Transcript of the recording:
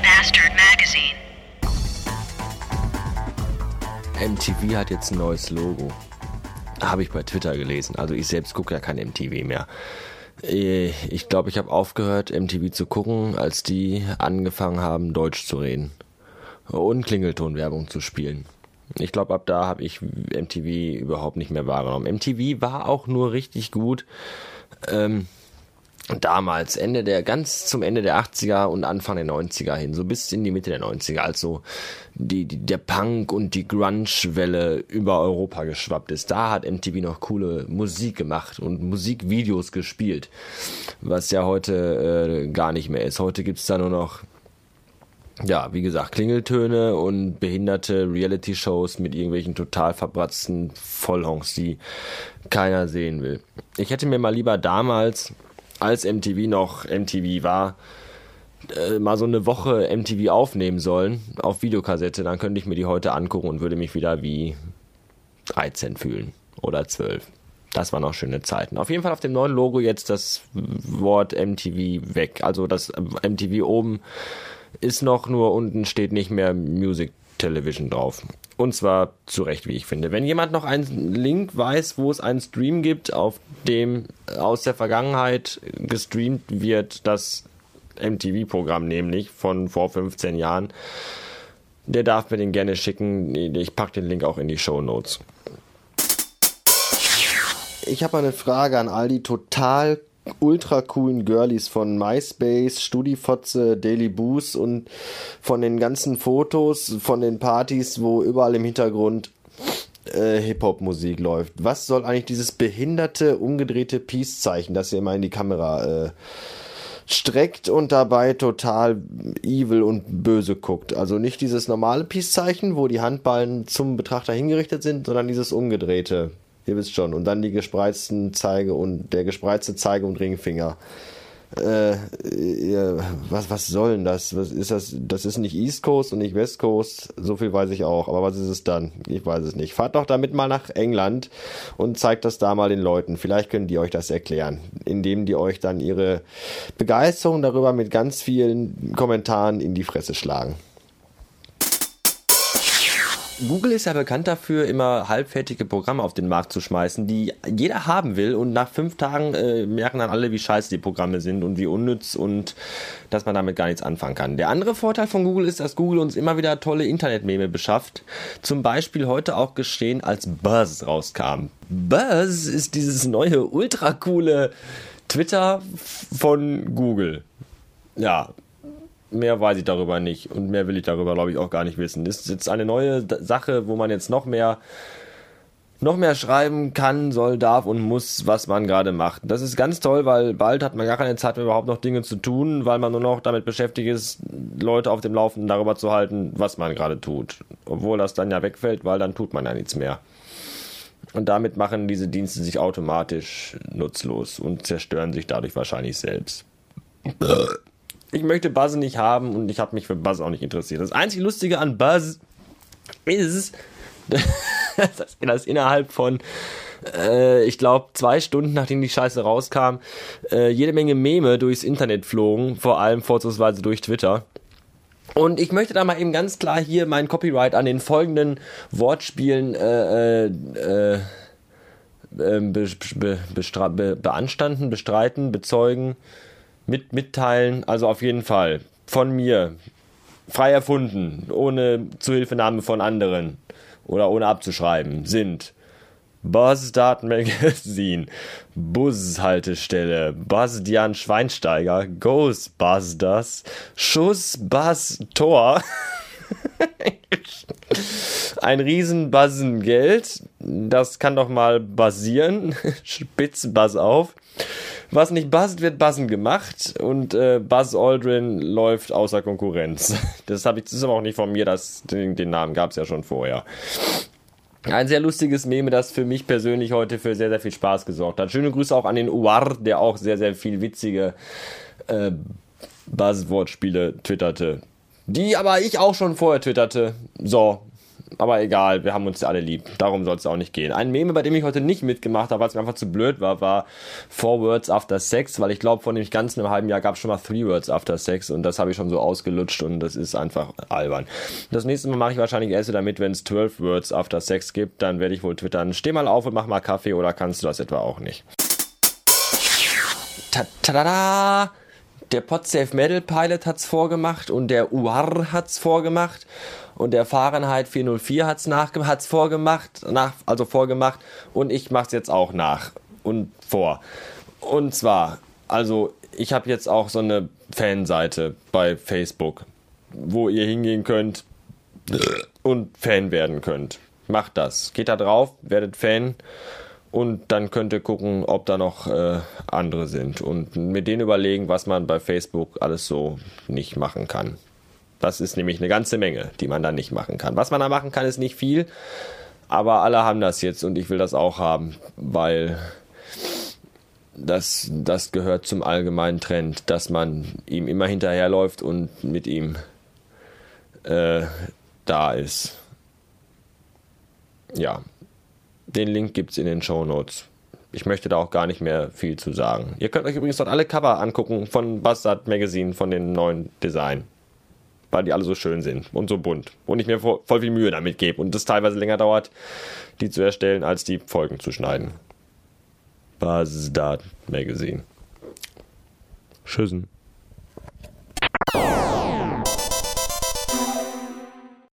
Bastard Magazine. MTV hat jetzt ein neues Logo. Habe ich bei Twitter gelesen. Also ich selbst gucke ja kein MTV mehr. Ich glaube, ich habe aufgehört, MTV zu gucken, als die angefangen haben, Deutsch zu reden. Und Klingeltonwerbung zu spielen. Ich glaube, ab da habe ich MTV überhaupt nicht mehr wahrgenommen. MTV war auch nur richtig gut. Ähm, damals, Ende der, ganz zum Ende der 80er und Anfang der 90er hin, so bis in die Mitte der 90er, als so die, die, der Punk und die Grunge-Welle über Europa geschwappt ist. Da hat MTV noch coole Musik gemacht und Musikvideos gespielt, was ja heute äh, gar nicht mehr ist. Heute gibt's da nur noch ja, wie gesagt, Klingeltöne und behinderte Reality-Shows mit irgendwelchen total verbratzten Vollhongs, die keiner sehen will. Ich hätte mir mal lieber damals, als MTV noch MTV war, äh, mal so eine Woche MTV aufnehmen sollen auf Videokassette, dann könnte ich mir die heute angucken und würde mich wieder wie 13 fühlen oder 12. Das waren auch schöne Zeiten. Auf jeden Fall auf dem neuen Logo jetzt das Wort MTV weg. Also das MTV oben ist noch, nur unten steht nicht mehr Music Television drauf. Und zwar zu Recht, wie ich finde. Wenn jemand noch einen Link weiß, wo es einen Stream gibt, auf dem aus der Vergangenheit gestreamt wird, das MTV-Programm nämlich von vor 15 Jahren, der darf mir den gerne schicken. Ich packe den Link auch in die Show Notes. Ich habe eine Frage an all die total ultra coolen Girlies von MySpace, StudiFotze, Daily Boost und von den ganzen Fotos, von den Partys, wo überall im Hintergrund äh, Hip-Hop-Musik läuft. Was soll eigentlich dieses behinderte, umgedrehte Peace-Zeichen, das ihr immer in die Kamera äh, streckt und dabei total evil und böse guckt. Also nicht dieses normale Peace-Zeichen, wo die Handballen zum Betrachter hingerichtet sind, sondern dieses umgedrehte. Ihr wisst schon. Und dann die gespreizten Zeige und der gespreizte Zeige und Ringfinger. Äh, ihr, was, was soll denn das? Was ist das? Das ist nicht East Coast und nicht West Coast. So viel weiß ich auch. Aber was ist es dann? Ich weiß es nicht. Fahrt doch damit mal nach England und zeigt das da mal den Leuten. Vielleicht können die euch das erklären, indem die euch dann ihre Begeisterung darüber mit ganz vielen Kommentaren in die Fresse schlagen. Google ist ja bekannt dafür, immer halbfertige Programme auf den Markt zu schmeißen, die jeder haben will und nach fünf Tagen äh, merken dann alle, wie scheiße die Programme sind und wie unnütz und dass man damit gar nichts anfangen kann. Der andere Vorteil von Google ist, dass Google uns immer wieder tolle Internetmeme beschafft. Zum Beispiel heute auch geschehen, als Buzz rauskam. Buzz ist dieses neue, ultra coole Twitter von Google. Ja, mehr weiß ich darüber nicht und mehr will ich darüber, glaube ich, auch gar nicht wissen. Das ist jetzt eine neue Sache, wo man jetzt noch mehr noch mehr schreiben kann, soll, darf und muss, was man gerade macht. Das ist ganz toll, weil bald hat man gar keine Zeit mehr überhaupt noch Dinge zu tun, weil man nur noch damit beschäftigt ist, Leute auf dem Laufenden darüber zu halten, was man gerade tut. Obwohl das dann ja wegfällt, weil dann tut man ja nichts mehr. Und damit machen diese Dienste sich automatisch nutzlos und zerstören sich dadurch wahrscheinlich selbst ich möchte Buzz nicht haben und ich habe mich für Buzz auch nicht interessiert. Das einzige Lustige an Buzz ist, dass, dass innerhalb von, äh, ich glaube, zwei Stunden, nachdem die Scheiße rauskam, äh, jede Menge Meme durchs Internet flogen, vor allem vorzugsweise durch Twitter. Und ich möchte da mal eben ganz klar hier mein Copyright an den folgenden Wortspielen äh, äh, be, be, be, beanstanden, bestreiten, bezeugen, mit mitteilen. Also auf jeden Fall. Von mir. Frei erfunden, ohne Zuhilfenahme von anderen. Oder ohne abzuschreiben, sind. Buzzstart Magazine, Bushaltestelle, Bastian Schweinsteiger, Ghostbusters, Schuss Buzz Tor, ein riesen Buzzengeld, das kann doch mal basieren, spitz Buzz auf, was nicht buzzt, wird buzzen gemacht und äh, Buzz Aldrin läuft außer Konkurrenz. Das habe ich, das ist aber auch nicht von mir, das, den, den Namen gab es ja schon vorher. Ein sehr lustiges Meme, das für mich persönlich heute für sehr, sehr viel Spaß gesorgt hat. Schöne Grüße auch an den Uar, der auch sehr, sehr viel witzige äh, Buzzword-Spiele twitterte. Die aber ich auch schon vorher twitterte. So, Aber egal, wir haben uns alle lieb. Darum soll es auch nicht gehen. Ein Meme, bei dem ich heute nicht mitgemacht habe, weil es mir einfach zu blöd war, war Four Words After Sex, weil ich glaube, von dem ganzen einem halben Jahr gab es schon mal Three Words After Sex und das habe ich schon so ausgelutscht und das ist einfach albern. Das nächste Mal mache ich wahrscheinlich erst damit, wenn es 12 Words After Sex gibt, dann werde ich wohl twittern, steh mal auf und mach mal Kaffee oder kannst du das etwa auch nicht? Ta -ta -da Der Podsafe Metal Pilot hat's vorgemacht und der UAR hat's vorgemacht und der Fahrenheit 404 hat's nach hat's vorgemacht, nach, also vorgemacht und ich mach's jetzt auch nach und vor. Und zwar, also ich habe jetzt auch so eine Fanseite bei Facebook, wo ihr hingehen könnt und Fan werden könnt. Macht das. Geht da drauf, werdet Fan und dann könnt ihr gucken, ob da noch äh, andere sind und mit denen überlegen, was man bei Facebook alles so nicht machen kann. Das ist nämlich eine ganze Menge, die man da nicht machen kann. Was man da machen kann, ist nicht viel, aber alle haben das jetzt und ich will das auch haben, weil das, das gehört zum allgemeinen Trend, dass man ihm immer hinterherläuft und mit ihm äh, da ist. Ja, den Link gibt es in den Show Notes. Ich möchte da auch gar nicht mehr viel zu sagen. Ihr könnt euch übrigens dort alle Cover angucken von Bastard Magazine, von den neuen Design. Weil die alle so schön sind und so bunt. Und ich mir voll viel Mühe damit gebe und das teilweise länger dauert, die zu erstellen, als die Folgen zu schneiden. Bastard Magazine. Tschüssen.